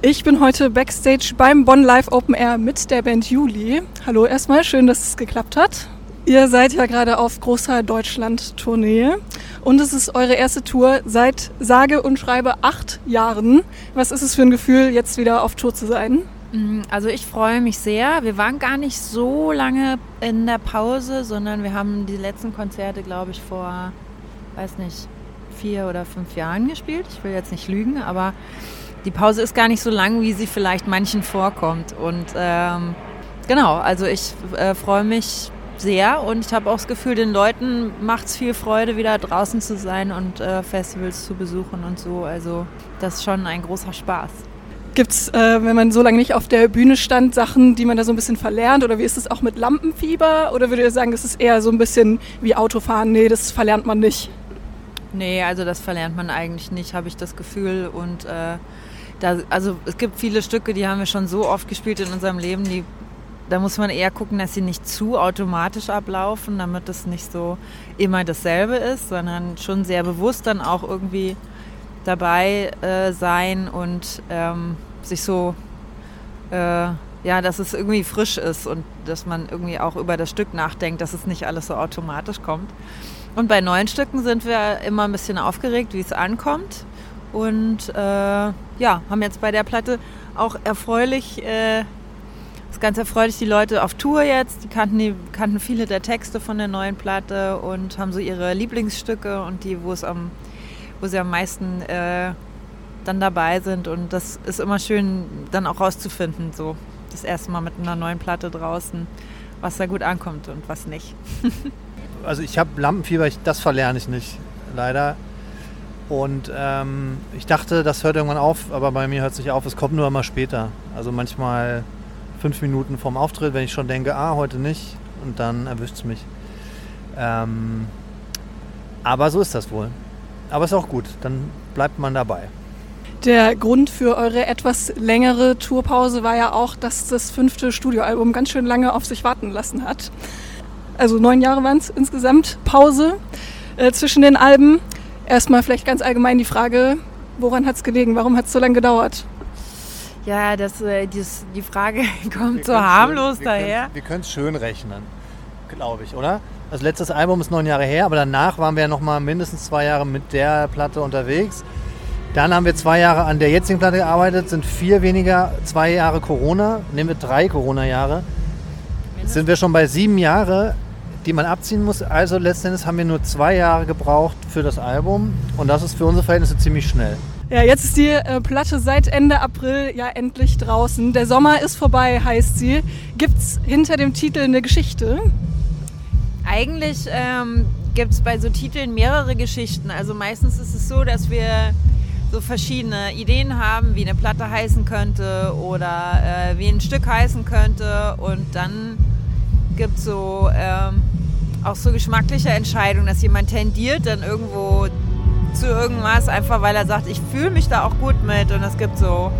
Ich bin heute backstage beim Bonn Live Open Air mit der Band Juli. Hallo erstmal, schön, dass es geklappt hat. Ihr seid ja gerade auf großer Deutschland-Tournee und es ist eure erste Tour seit sage und schreibe acht Jahren. Was ist es für ein Gefühl, jetzt wieder auf Tour zu sein? Mm, also ich freue mich sehr. Wir waren gar nicht so lange in der Pause, sondern wir haben die letzten Konzerte, glaube ich, vor, weiß nicht, vier oder fünf Jahren gespielt. Ich will jetzt nicht lügen, aber die Pause ist gar nicht so lang, wie sie vielleicht manchen vorkommt. Und ähm, genau, also ich äh, freue mich sehr und ich habe auch das Gefühl, den Leuten macht es viel Freude, wieder draußen zu sein und äh, Festivals zu besuchen und so. Also das ist schon ein großer Spaß. Gibt es, äh, wenn man so lange nicht auf der Bühne stand, Sachen, die man da so ein bisschen verlernt? Oder wie ist es auch mit Lampenfieber? Oder würdet ihr sagen, das ist eher so ein bisschen wie Autofahren? Nee, das verlernt man nicht. Nee, also das verlernt man eigentlich nicht, habe ich das Gefühl. Und äh, da, also es gibt viele Stücke, die haben wir schon so oft gespielt in unserem Leben, die, da muss man eher gucken, dass sie nicht zu automatisch ablaufen, damit es nicht so immer dasselbe ist, sondern schon sehr bewusst dann auch irgendwie dabei äh, sein und ähm, sich so, äh, ja, dass es irgendwie frisch ist und dass man irgendwie auch über das Stück nachdenkt, dass es nicht alles so automatisch kommt. Und bei neuen Stücken sind wir immer ein bisschen aufgeregt, wie es ankommt. Und äh, ja, haben jetzt bei der Platte auch erfreulich, äh, ist ganz erfreulich, die Leute auf Tour jetzt, die kannten, die kannten viele der Texte von der neuen Platte und haben so ihre Lieblingsstücke und die, wo es am, wo sie am meisten äh, dann dabei sind. Und das ist immer schön, dann auch rauszufinden, so das erste Mal mit einer neuen Platte draußen, was da gut ankommt und was nicht. also ich habe Lampenfieber, ich, das verlerne ich nicht, leider. Und ähm, ich dachte, das hört irgendwann auf, aber bei mir hört es nicht auf. Es kommt nur immer später. Also manchmal fünf Minuten vorm Auftritt, wenn ich schon denke, ah, heute nicht, und dann erwischt es mich. Ähm, aber so ist das wohl. Aber ist auch gut, dann bleibt man dabei. Der Grund für eure etwas längere Tourpause war ja auch, dass das fünfte Studioalbum ganz schön lange auf sich warten lassen hat also neun Jahre waren es insgesamt, Pause äh, zwischen den Alben. Erstmal vielleicht ganz allgemein die Frage, woran hat es gelegen? Warum hat es so lange gedauert? Ja, das, äh, dies, die Frage kommt so harmlos schön, daher. wir können es schön rechnen, glaube ich, oder? Das letzte Album ist neun Jahre her, aber danach waren wir ja noch mal mindestens zwei Jahre mit der Platte unterwegs. Dann haben wir zwei Jahre an der jetzigen Platte gearbeitet, sind vier weniger, zwei Jahre Corona, nehmen wir drei Corona-Jahre. Sind wir schon bei sieben Jahre die man abziehen muss. Also letztendlich haben wir nur zwei Jahre gebraucht für das Album und das ist für unsere Verhältnisse ziemlich schnell. Ja, jetzt ist die äh, Platte seit Ende April ja endlich draußen. Der Sommer ist vorbei, heißt sie. Gibt es hinter dem Titel eine Geschichte? Eigentlich ähm, gibt es bei so Titeln mehrere Geschichten. Also meistens ist es so, dass wir so verschiedene Ideen haben, wie eine Platte heißen könnte oder äh, wie ein Stück heißen könnte. Und dann gibt es so ähm, auch so geschmackliche Entscheidungen, dass jemand tendiert dann irgendwo zu irgendwas, einfach weil er sagt, ich fühle mich da auch gut mit. Und es gibt so,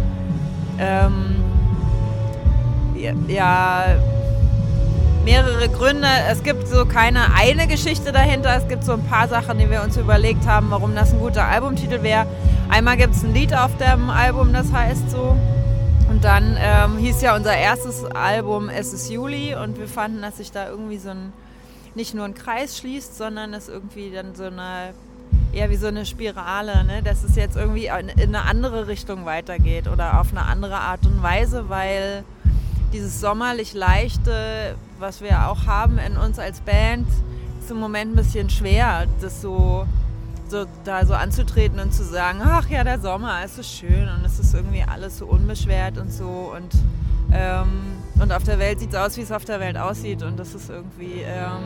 ähm, ja, mehrere Gründe. Es gibt so keine eine Geschichte dahinter. Es gibt so ein paar Sachen, die wir uns überlegt haben, warum das ein guter Albumtitel wäre. Einmal gibt es ein Lied auf dem Album, das heißt so. Und dann ähm, hieß ja unser erstes Album Es ist Juli und wir fanden, dass sich da irgendwie so ein nicht nur ein Kreis schließt, sondern es irgendwie dann so eine, eher wie so eine Spirale, ne? dass es jetzt irgendwie in eine andere Richtung weitergeht oder auf eine andere Art und Weise, weil dieses sommerlich leichte, was wir auch haben in uns als Band, ist im Moment ein bisschen schwer, das so, so da so anzutreten und zu sagen, ach ja, der Sommer, ist so schön und es ist irgendwie alles so unbeschwert und so und und auf der Welt sieht es aus, wie es auf der Welt aussieht. Und das ist irgendwie ähm,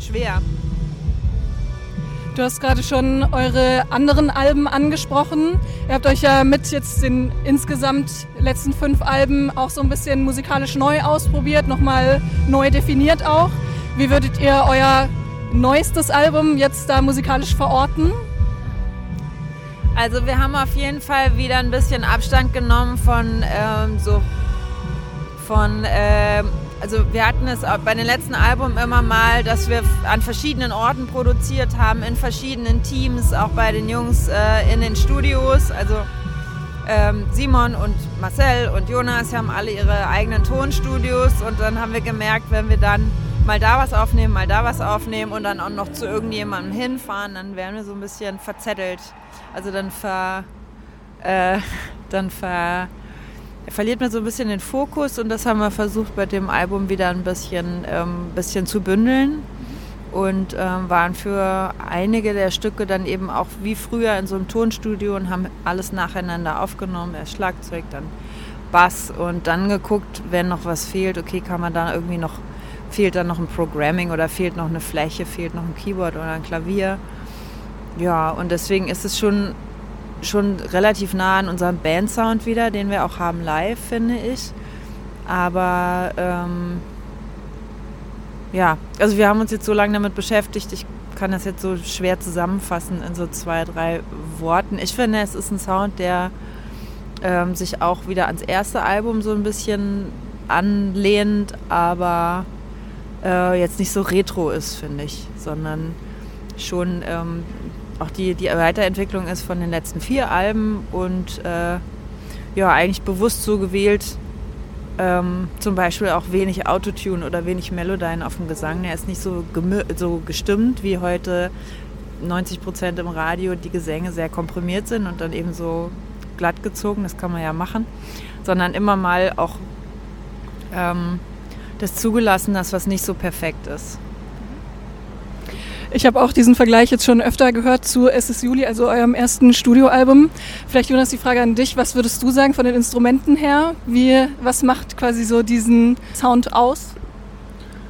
schwer. Du hast gerade schon eure anderen Alben angesprochen. Ihr habt euch ja mit jetzt den insgesamt letzten fünf Alben auch so ein bisschen musikalisch neu ausprobiert, nochmal neu definiert auch. Wie würdet ihr euer neuestes Album jetzt da musikalisch verorten? Also wir haben auf jeden Fall wieder ein bisschen Abstand genommen von ähm, so von, äh, also wir hatten es bei den letzten Alben immer mal, dass wir an verschiedenen Orten produziert haben, in verschiedenen Teams, auch bei den Jungs äh, in den Studios. Also ähm, Simon und Marcel und Jonas haben alle ihre eigenen Tonstudios und dann haben wir gemerkt, wenn wir dann mal da was aufnehmen, mal da was aufnehmen und dann auch noch zu irgendjemandem hinfahren, dann wären wir so ein bisschen verzettelt. Also dann ver, äh, dann ver, verliert man so ein bisschen den Fokus und das haben wir versucht bei dem Album wieder ein bisschen, ähm, bisschen zu bündeln und ähm, waren für einige der Stücke dann eben auch wie früher in so einem Tonstudio und haben alles nacheinander aufgenommen. Erst Schlagzeug, dann Bass und dann geguckt, wenn noch was fehlt, okay, kann man da irgendwie noch, fehlt da noch ein Programming oder fehlt noch eine Fläche, fehlt noch ein Keyboard oder ein Klavier. Ja, und deswegen ist es schon, schon relativ nah an unserem Bandsound wieder, den wir auch haben live, finde ich. Aber ähm, ja, also wir haben uns jetzt so lange damit beschäftigt, ich kann das jetzt so schwer zusammenfassen in so zwei, drei Worten. Ich finde, es ist ein Sound, der ähm, sich auch wieder ans erste Album so ein bisschen anlehnt, aber äh, jetzt nicht so retro ist, finde ich, sondern schon ähm, auch die, die Weiterentwicklung ist von den letzten vier Alben und äh, ja, eigentlich bewusst so gewählt, ähm, zum Beispiel auch wenig Autotune oder wenig Melodyne auf dem Gesang. Er ist nicht so, so gestimmt wie heute 90 Prozent im Radio die Gesänge sehr komprimiert sind und dann eben so glatt gezogen, das kann man ja machen, sondern immer mal auch ähm, das zugelassen, dass was nicht so perfekt ist. Ich habe auch diesen Vergleich jetzt schon öfter gehört zu Es ist Juli, also eurem ersten Studioalbum. Vielleicht, Jonas, die Frage an dich. Was würdest du sagen von den Instrumenten her? Wie, was macht quasi so diesen Sound aus?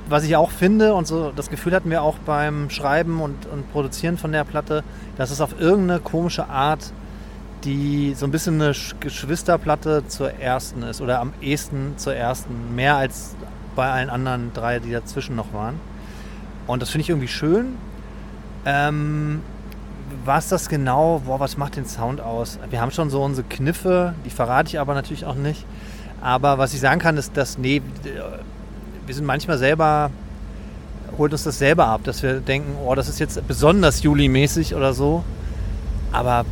Was ich auch finde, und so das Gefühl hatten wir auch beim Schreiben und, und Produzieren von der Platte, dass es auf irgendeine komische Art die so ein bisschen eine Geschwisterplatte zur ersten ist oder am ehesten zur ersten, mehr als bei allen anderen drei, die dazwischen noch waren. Und das finde ich irgendwie schön. Ähm, was das genau, boah, was macht den Sound aus? Wir haben schon so unsere Kniffe, die verrate ich aber natürlich auch nicht. Aber was ich sagen kann, ist, dass, nee, wir sind manchmal selber, holt uns das selber ab, dass wir denken, oh, das ist jetzt besonders Juli-mäßig oder so. Aber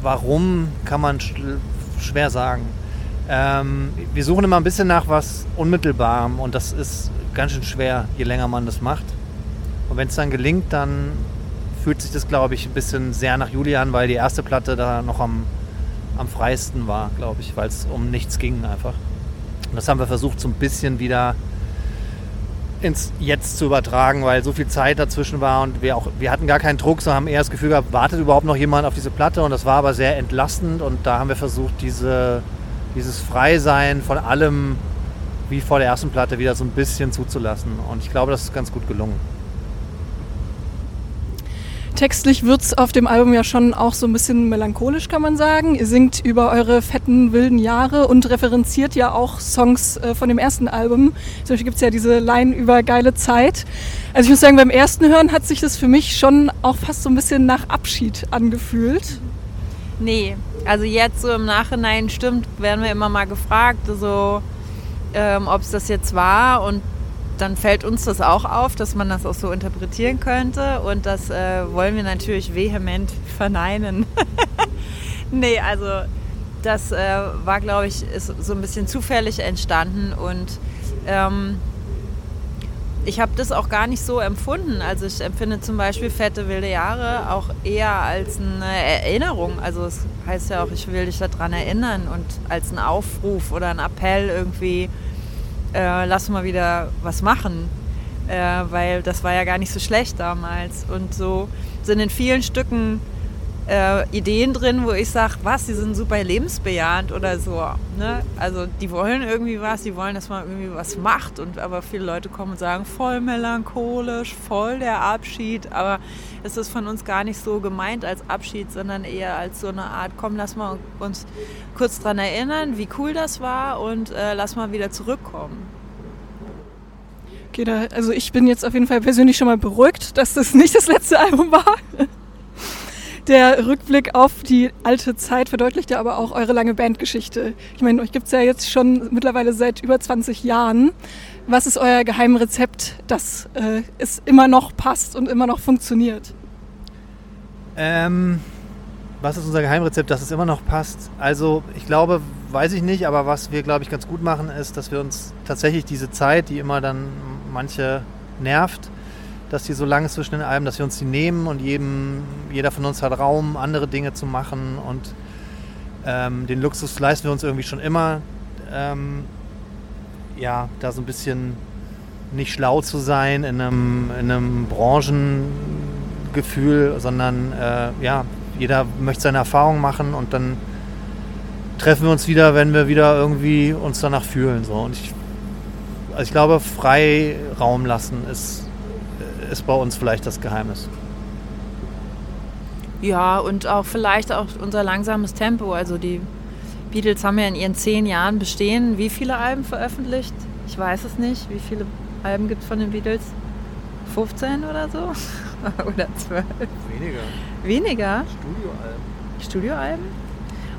warum, kann man schwer sagen. Ähm, wir suchen immer ein bisschen nach was Unmittelbarem und das ist ganz schön schwer, je länger man das macht. Und wenn es dann gelingt, dann fühlt sich das, glaube ich, ein bisschen sehr nach Julian, weil die erste Platte da noch am, am freiesten war, glaube ich, weil es um nichts ging einfach. Und das haben wir versucht, so ein bisschen wieder ins Jetzt zu übertragen, weil so viel Zeit dazwischen war und wir auch, wir hatten gar keinen Druck, sondern haben eher das Gefühl gehabt, wartet überhaupt noch jemand auf diese Platte und das war aber sehr entlastend und da haben wir versucht, diese, dieses Freisein von allem wie vor der ersten Platte wieder so ein bisschen zuzulassen. Und ich glaube, das ist ganz gut gelungen. Textlich wird es auf dem Album ja schon auch so ein bisschen melancholisch, kann man sagen. Ihr singt über eure fetten, wilden Jahre und referenziert ja auch Songs äh, von dem ersten Album. Zum Beispiel gibt es ja diese Line über geile Zeit. Also ich muss sagen, beim ersten Hören hat sich das für mich schon auch fast so ein bisschen nach Abschied angefühlt. Nee, also jetzt so im Nachhinein stimmt, werden wir immer mal gefragt, so ähm, ob es das jetzt war und dann fällt uns das auch auf, dass man das auch so interpretieren könnte und das äh, wollen wir natürlich vehement verneinen. nee, also das äh, war, glaube ich, ist so ein bisschen zufällig entstanden und ähm, ich habe das auch gar nicht so empfunden. Also ich empfinde zum Beispiel Fette wilde Jahre auch eher als eine Erinnerung. Also es heißt ja auch, ich will dich daran erinnern und als ein Aufruf oder ein Appell irgendwie, äh, lass mal wieder was machen. Äh, weil das war ja gar nicht so schlecht damals. Und so sind in vielen Stücken äh, Ideen drin, wo ich sage, was, die sind super lebensbejahend oder so. Ne? Also die wollen irgendwie was, die wollen, dass man irgendwie was macht. Und aber viele Leute kommen und sagen, voll melancholisch, voll der Abschied. Aber es ist von uns gar nicht so gemeint als Abschied, sondern eher als so eine Art, komm, lass mal uns kurz dran erinnern, wie cool das war und äh, lass mal wieder zurückkommen. Okay, da, also ich bin jetzt auf jeden Fall persönlich schon mal beruhigt, dass das nicht das letzte Album war. Der Rückblick auf die alte Zeit verdeutlicht ja aber auch eure lange Bandgeschichte. Ich meine, euch gibt es ja jetzt schon mittlerweile seit über 20 Jahren. Was ist euer Geheimrezept, dass äh, es immer noch passt und immer noch funktioniert? Ähm, was ist unser Geheimrezept, dass es immer noch passt? Also ich glaube, weiß ich nicht, aber was wir, glaube ich, ganz gut machen, ist, dass wir uns tatsächlich diese Zeit, die immer dann manche nervt, dass die so lang ist zwischen den Alben, dass wir uns die nehmen und jedem, jeder von uns hat Raum, andere Dinge zu machen und ähm, den Luxus leisten wir uns irgendwie schon immer. Ähm, ja, da so ein bisschen nicht schlau zu sein in einem, in einem Branchengefühl, sondern äh, ja, jeder möchte seine Erfahrung machen und dann treffen wir uns wieder, wenn wir wieder irgendwie uns danach fühlen. So. Und ich, also ich glaube, frei Raum lassen ist, ist bei uns vielleicht das Geheimnis. Ja, und auch vielleicht auch unser langsames Tempo. Also die Beatles haben ja in ihren zehn Jahren bestehen. Wie viele Alben veröffentlicht? Ich weiß es nicht. Wie viele Alben gibt es von den Beatles? 15 oder so? oder 12? Weniger. Weniger? Studioalben. Studioalben?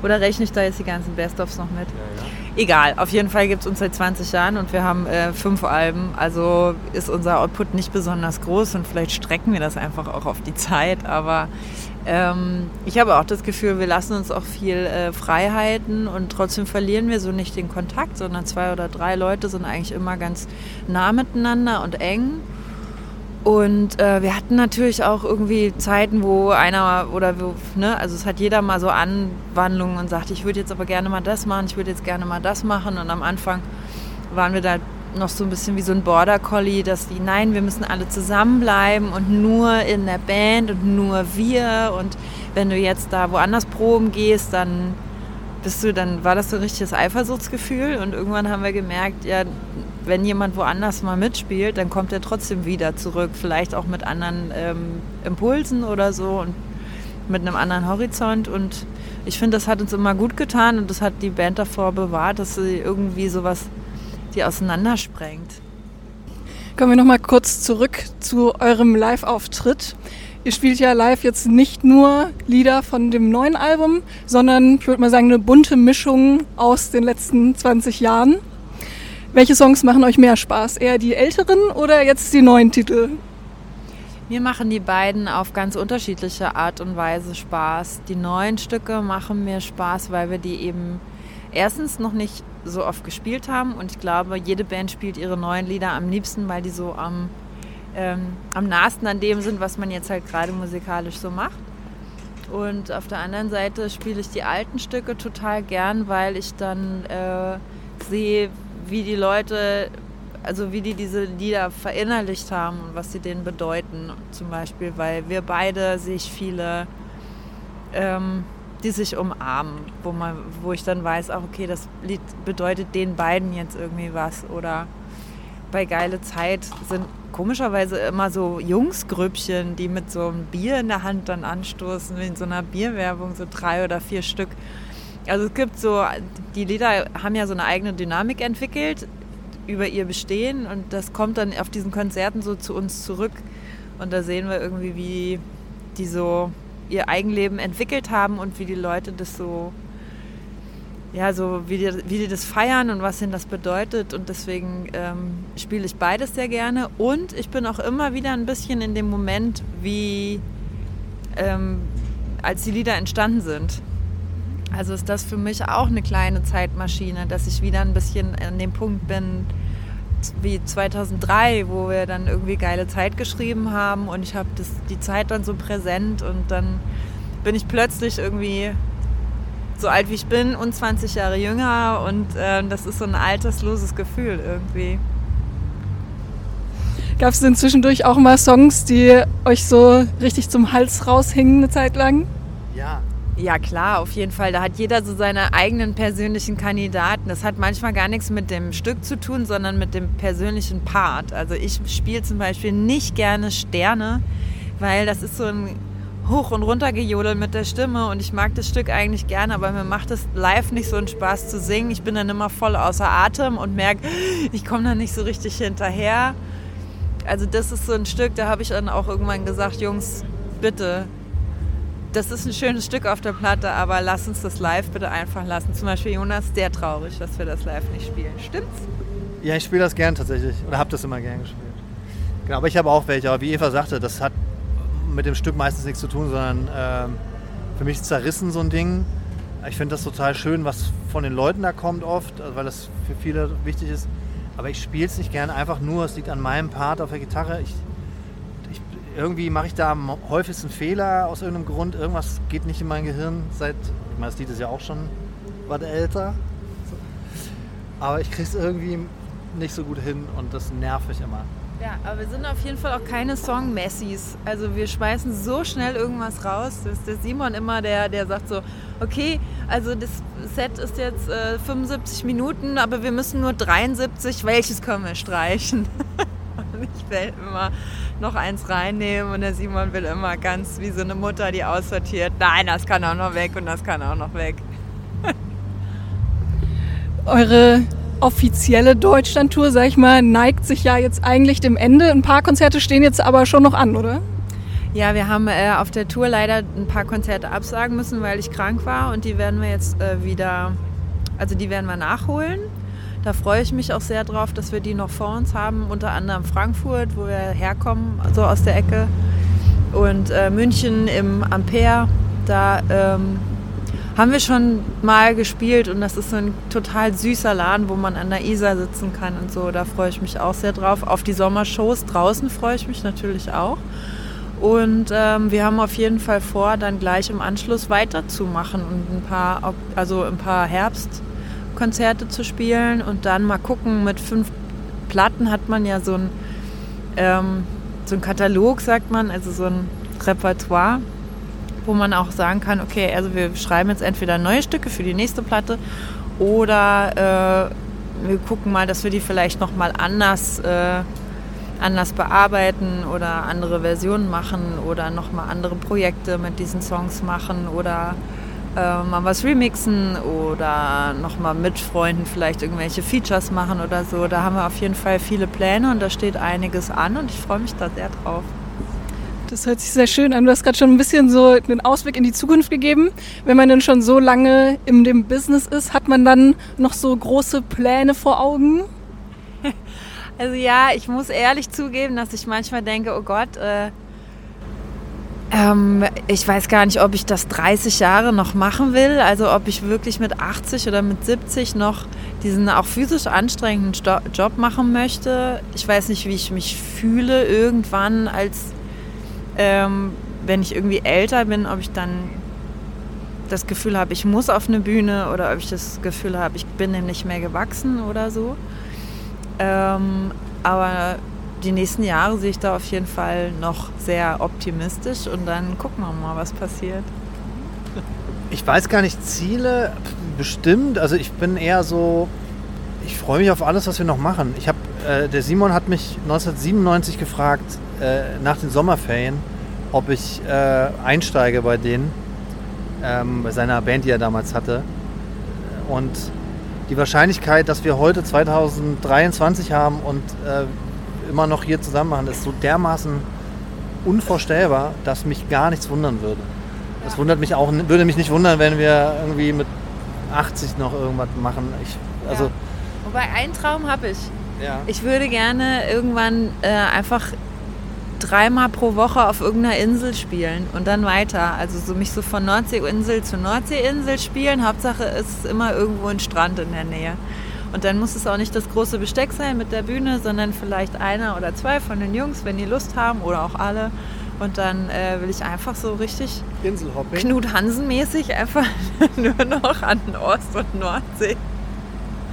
Oder rechne ich da jetzt die ganzen Best-ofs noch mit? Ja. Egal, auf jeden Fall gibt es uns seit 20 Jahren und wir haben äh, fünf Alben. Also ist unser Output nicht besonders groß und vielleicht strecken wir das einfach auch auf die Zeit. Aber ähm, ich habe auch das Gefühl, wir lassen uns auch viel äh, Freiheiten und trotzdem verlieren wir so nicht den Kontakt, sondern zwei oder drei Leute sind eigentlich immer ganz nah miteinander und eng. Und äh, wir hatten natürlich auch irgendwie Zeiten, wo einer oder wo, ne, also es hat jeder mal so Anwandlungen und sagt, ich würde jetzt aber gerne mal das machen, ich würde jetzt gerne mal das machen. Und am Anfang waren wir da noch so ein bisschen wie so ein Border Collie, dass die, nein, wir müssen alle zusammenbleiben und nur in der Band und nur wir. Und wenn du jetzt da woanders proben gehst, dann bist du, dann war das so ein richtiges Eifersuchtsgefühl. Und irgendwann haben wir gemerkt, ja, wenn jemand woanders mal mitspielt, dann kommt er trotzdem wieder zurück. Vielleicht auch mit anderen ähm, Impulsen oder so und mit einem anderen Horizont. Und ich finde, das hat uns immer gut getan und das hat die Band davor bewahrt, dass sie irgendwie sowas die auseinandersprengt. Kommen wir nochmal kurz zurück zu eurem Live-Auftritt. Ihr spielt ja live jetzt nicht nur Lieder von dem neuen Album, sondern ich würde mal sagen eine bunte Mischung aus den letzten 20 Jahren. Welche Songs machen euch mehr Spaß? Eher die älteren oder jetzt die neuen Titel? Mir machen die beiden auf ganz unterschiedliche Art und Weise Spaß. Die neuen Stücke machen mir Spaß, weil wir die eben erstens noch nicht so oft gespielt haben und ich glaube, jede Band spielt ihre neuen Lieder am liebsten, weil die so am, ähm, am nahesten an dem sind, was man jetzt halt gerade musikalisch so macht. Und auf der anderen Seite spiele ich die alten Stücke total gern, weil ich dann äh, sehe, wie die Leute, also wie die diese Lieder verinnerlicht haben und was sie denen bedeuten. Zum Beispiel, weil wir beide sich viele, ähm, die sich umarmen, wo, man, wo ich dann weiß, auch okay, das Lied bedeutet den beiden jetzt irgendwie was. Oder bei Geile Zeit sind komischerweise immer so Jungsgrüppchen, die mit so einem Bier in der Hand dann anstoßen, wie in so einer Bierwerbung, so drei oder vier Stück. Also es gibt so, die Lieder haben ja so eine eigene Dynamik entwickelt über ihr Bestehen und das kommt dann auf diesen Konzerten so zu uns zurück. Und da sehen wir irgendwie, wie die so ihr Eigenleben entwickelt haben und wie die Leute das so, ja, so wie die, wie die das feiern und was ihnen das bedeutet. Und deswegen ähm, spiele ich beides sehr gerne. Und ich bin auch immer wieder ein bisschen in dem Moment, wie ähm, als die Lieder entstanden sind. Also ist das für mich auch eine kleine Zeitmaschine, dass ich wieder ein bisschen an dem Punkt bin wie 2003, wo wir dann irgendwie geile Zeit geschrieben haben und ich habe die Zeit dann so präsent und dann bin ich plötzlich irgendwie so alt wie ich bin und 20 Jahre jünger und äh, das ist so ein altersloses Gefühl irgendwie. Gab es denn zwischendurch auch mal Songs, die euch so richtig zum Hals raushingen eine Zeit lang? Ja, ja, klar, auf jeden Fall. Da hat jeder so seine eigenen persönlichen Kandidaten. Das hat manchmal gar nichts mit dem Stück zu tun, sondern mit dem persönlichen Part. Also ich spiele zum Beispiel nicht gerne Sterne, weil das ist so ein Hoch- und Runtergejodel mit der Stimme und ich mag das Stück eigentlich gerne, aber mir macht es live nicht so einen Spaß zu singen. Ich bin dann immer voll außer Atem und merke, ich komme da nicht so richtig hinterher. Also das ist so ein Stück, da habe ich dann auch irgendwann gesagt, Jungs, bitte das ist ein schönes Stück auf der Platte, aber lass uns das live bitte einfach lassen. Zum Beispiel Jonas, sehr traurig, dass wir das live nicht spielen. Stimmt's? Ja, ich spiele das gern tatsächlich. Oder habe das immer gern gespielt. Genau, aber ich habe auch welche. Aber wie Eva sagte, das hat mit dem Stück meistens nichts zu tun, sondern äh, für mich zerrissen so ein Ding. Ich finde das total schön, was von den Leuten da kommt oft, also weil das für viele wichtig ist. Aber ich spiele es nicht gerne einfach nur, es liegt an meinem Part auf der Gitarre. Ich, irgendwie mache ich da am häufigsten Fehler aus irgendeinem Grund. Irgendwas geht nicht in mein Gehirn seit, ich meine, das Lied ist ja auch schon was älter. Aber ich kriege es irgendwie nicht so gut hin und das nervt mich immer. Ja, aber wir sind auf jeden Fall auch keine Song-Messis. Also wir schmeißen so schnell irgendwas raus. Das ist der Simon immer, der, der sagt so, okay, also das Set ist jetzt äh, 75 Minuten, aber wir müssen nur 73, welches können wir streichen? ich will immer noch eins reinnehmen und der Simon will immer ganz wie so eine Mutter, die aussortiert, nein, das kann auch noch weg und das kann auch noch weg. Eure offizielle Deutschlandtour, sag ich mal, neigt sich ja jetzt eigentlich dem Ende. Ein paar Konzerte stehen jetzt aber schon noch an, oder? Ja, wir haben äh, auf der Tour leider ein paar Konzerte absagen müssen, weil ich krank war und die werden wir jetzt äh, wieder, also die werden wir nachholen. Da freue ich mich auch sehr drauf, dass wir die noch vor uns haben, unter anderem Frankfurt, wo wir herkommen, so aus der Ecke. Und äh, München im Ampere, da ähm, haben wir schon mal gespielt und das ist so ein total süßer Laden, wo man an der Isar sitzen kann und so. Da freue ich mich auch sehr drauf. Auf die Sommershows draußen freue ich mich natürlich auch. Und ähm, wir haben auf jeden Fall vor, dann gleich im Anschluss weiterzumachen und ein paar, also ein paar Herbstkonzerte zu spielen und dann mal gucken. Mit fünf Platten hat man ja so ein, ähm, so ein Katalog, sagt man, also so ein Repertoire wo man auch sagen kann, okay, also wir schreiben jetzt entweder neue Stücke für die nächste Platte oder äh, wir gucken mal, dass wir die vielleicht nochmal anders, äh, anders bearbeiten oder andere Versionen machen oder nochmal andere Projekte mit diesen Songs machen oder äh, mal was remixen oder nochmal mit Freunden vielleicht irgendwelche Features machen oder so. Da haben wir auf jeden Fall viele Pläne und da steht einiges an und ich freue mich da sehr drauf. Das hört sich sehr schön an. Du hast gerade schon ein bisschen so einen Ausblick in die Zukunft gegeben. Wenn man dann schon so lange in dem Business ist, hat man dann noch so große Pläne vor Augen? Also ja, ich muss ehrlich zugeben, dass ich manchmal denke, oh Gott, äh, ähm, ich weiß gar nicht, ob ich das 30 Jahre noch machen will. Also ob ich wirklich mit 80 oder mit 70 noch diesen auch physisch anstrengenden Job machen möchte. Ich weiß nicht, wie ich mich fühle irgendwann als ähm, wenn ich irgendwie älter bin, ob ich dann das Gefühl habe, ich muss auf eine Bühne oder ob ich das Gefühl habe, ich bin dem nicht mehr gewachsen oder so. Ähm, aber die nächsten Jahre sehe ich da auf jeden Fall noch sehr optimistisch und dann gucken wir mal, was passiert. Ich weiß gar nicht, Ziele bestimmt. Also ich bin eher so, ich freue mich auf alles, was wir noch machen. Ich habe, äh, der Simon hat mich 1997 gefragt, äh, nach den Sommerferien, ob ich äh, einsteige bei denen, ähm, bei seiner Band, die er damals hatte. Und die Wahrscheinlichkeit, dass wir heute 2023 haben und äh, immer noch hier zusammen machen, ist so dermaßen unvorstellbar, dass mich gar nichts wundern würde. Das wundert mich auch, würde mich nicht wundern, wenn wir irgendwie mit 80 noch irgendwas machen. Ich, also ja. Wobei einen Traum habe ich. Ja. Ich würde gerne irgendwann äh, einfach dreimal pro Woche auf irgendeiner Insel spielen und dann weiter. Also so mich so von Nordseeinsel zu Nordseeinsel spielen. Hauptsache ist immer irgendwo ein Strand in der Nähe. Und dann muss es auch nicht das große Besteck sein mit der Bühne, sondern vielleicht einer oder zwei von den Jungs, wenn die Lust haben oder auch alle. Und dann äh, will ich einfach so richtig Knut Hansen-mäßig einfach nur noch an Ost- und Nordsee.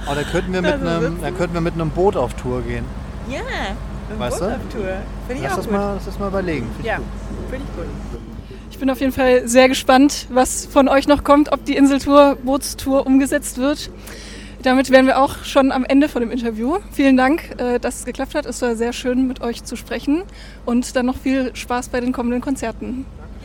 Aber da könnten wir mit, einem, da könnten wir mit einem Boot auf Tour gehen. Ja, eine weißt Boot-Tour. Finde ich lass auch das gut. Mal, lass das mal überlegen. Find ja, finde ich gut. Ich bin auf jeden Fall sehr gespannt, was von euch noch kommt, ob die Inseltour, Bootstour umgesetzt wird. Damit wären wir auch schon am Ende von dem Interview. Vielen Dank, äh, dass es geklappt hat. Es war sehr schön, mit euch zu sprechen und dann noch viel Spaß bei den kommenden Konzerten.